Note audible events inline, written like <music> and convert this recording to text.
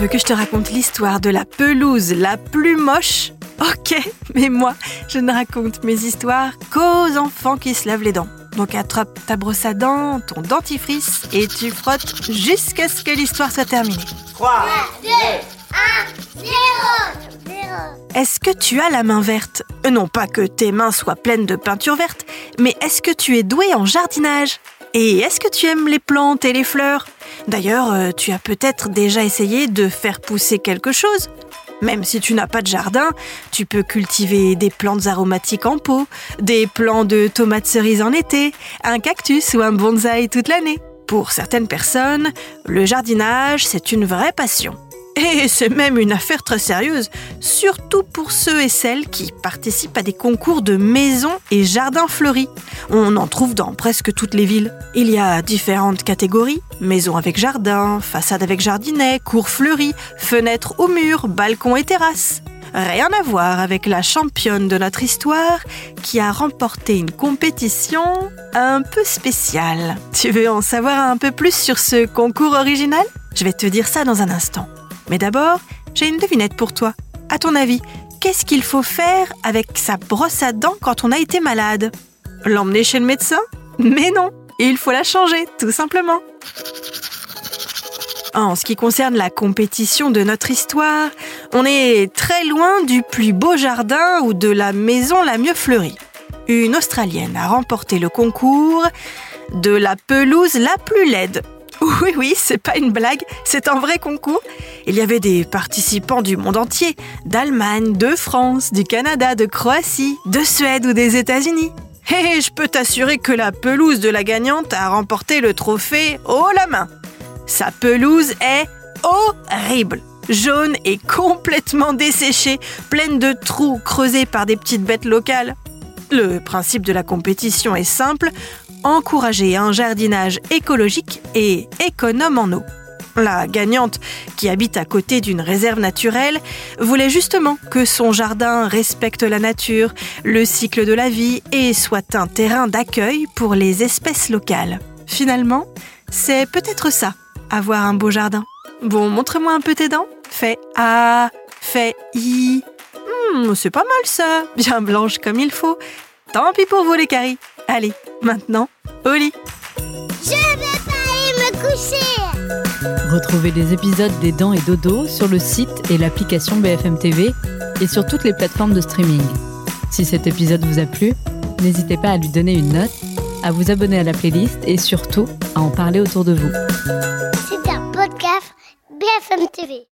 veux que je te raconte l'histoire de la pelouse la plus moche Ok, mais moi, je ne raconte mes histoires qu'aux enfants qui se lavent les dents. Donc attrape ta brosse à dents, ton dentifrice et tu frottes jusqu'à ce que l'histoire soit terminée. 3, 2, 1, 0, 0. Est-ce que tu as la main verte? Euh, Non pas que tes mains soient pleines de peinture verte, mais est-ce que tu es doué en jardinage? Et est-ce que tu aimes les plantes et les fleurs? D'ailleurs, euh, tu as peut-être déjà essayé de faire pousser quelque chose même si tu n'as pas de jardin, tu peux cultiver des plantes aromatiques en pot, des plants de tomates cerises en été, un cactus ou un bonsaï toute l'année. Pour certaines personnes, le jardinage, c'est une vraie passion. Et c'est même une affaire très sérieuse, surtout pour ceux et celles qui participent à des concours de maisons et jardins fleuris. On en trouve dans presque toutes les villes. Il y a différentes catégories, maisons avec jardin, façade avec jardinet, cours fleuris, fenêtres au mur, balcons et terrasses. Rien à voir avec la championne de notre histoire qui a remporté une compétition un peu spéciale. Tu veux en savoir un peu plus sur ce concours original? Je vais te dire ça dans un instant. Mais d'abord, j'ai une devinette pour toi. À ton avis, qu'est-ce qu'il faut faire avec sa brosse à dents quand on a été malade? L'emmener chez le médecin? Mais non, il faut la changer, tout simplement. En ce qui concerne la compétition de notre histoire, on est très loin du plus beau jardin ou de la maison la mieux fleurie. Une Australienne a remporté le concours de la pelouse la plus laide. <laughs> Oui, oui, c'est pas une blague, c'est un vrai concours. Il y avait des participants du monde entier, d'Allemagne, de France, du Canada, de Croatie, de Suède ou des États-Unis. Et je peux t'assurer que la pelouse de la gagnante a remporté le trophée haut la main. Sa pelouse est horrible, jaune et complètement desséchée, pleine de trous creusés par des petites bêtes locales. Le principe de la compétition est simple, encourager un jardinage écologique et économe en eau. La gagnante, qui habite à côté d'une réserve naturelle, voulait justement que son jardin respecte la nature, le cycle de la vie et soit un terrain d'accueil pour les espèces locales. Finalement, c'est peut-être ça, avoir un beau jardin. Bon, montre-moi un peu tes dents. Fais A, fais I. Hmm, c'est pas mal ça, bien blanche comme il faut. Tant pis pour vous les caries. Allez, maintenant, au lit. Je vais pas aller me coucher. Retrouvez les épisodes des Dents et Dodo sur le site et l'application BFM TV et sur toutes les plateformes de streaming. Si cet épisode vous a plu, n'hésitez pas à lui donner une note, à vous abonner à la playlist et surtout à en parler autour de vous. C'est un podcast BFM TV.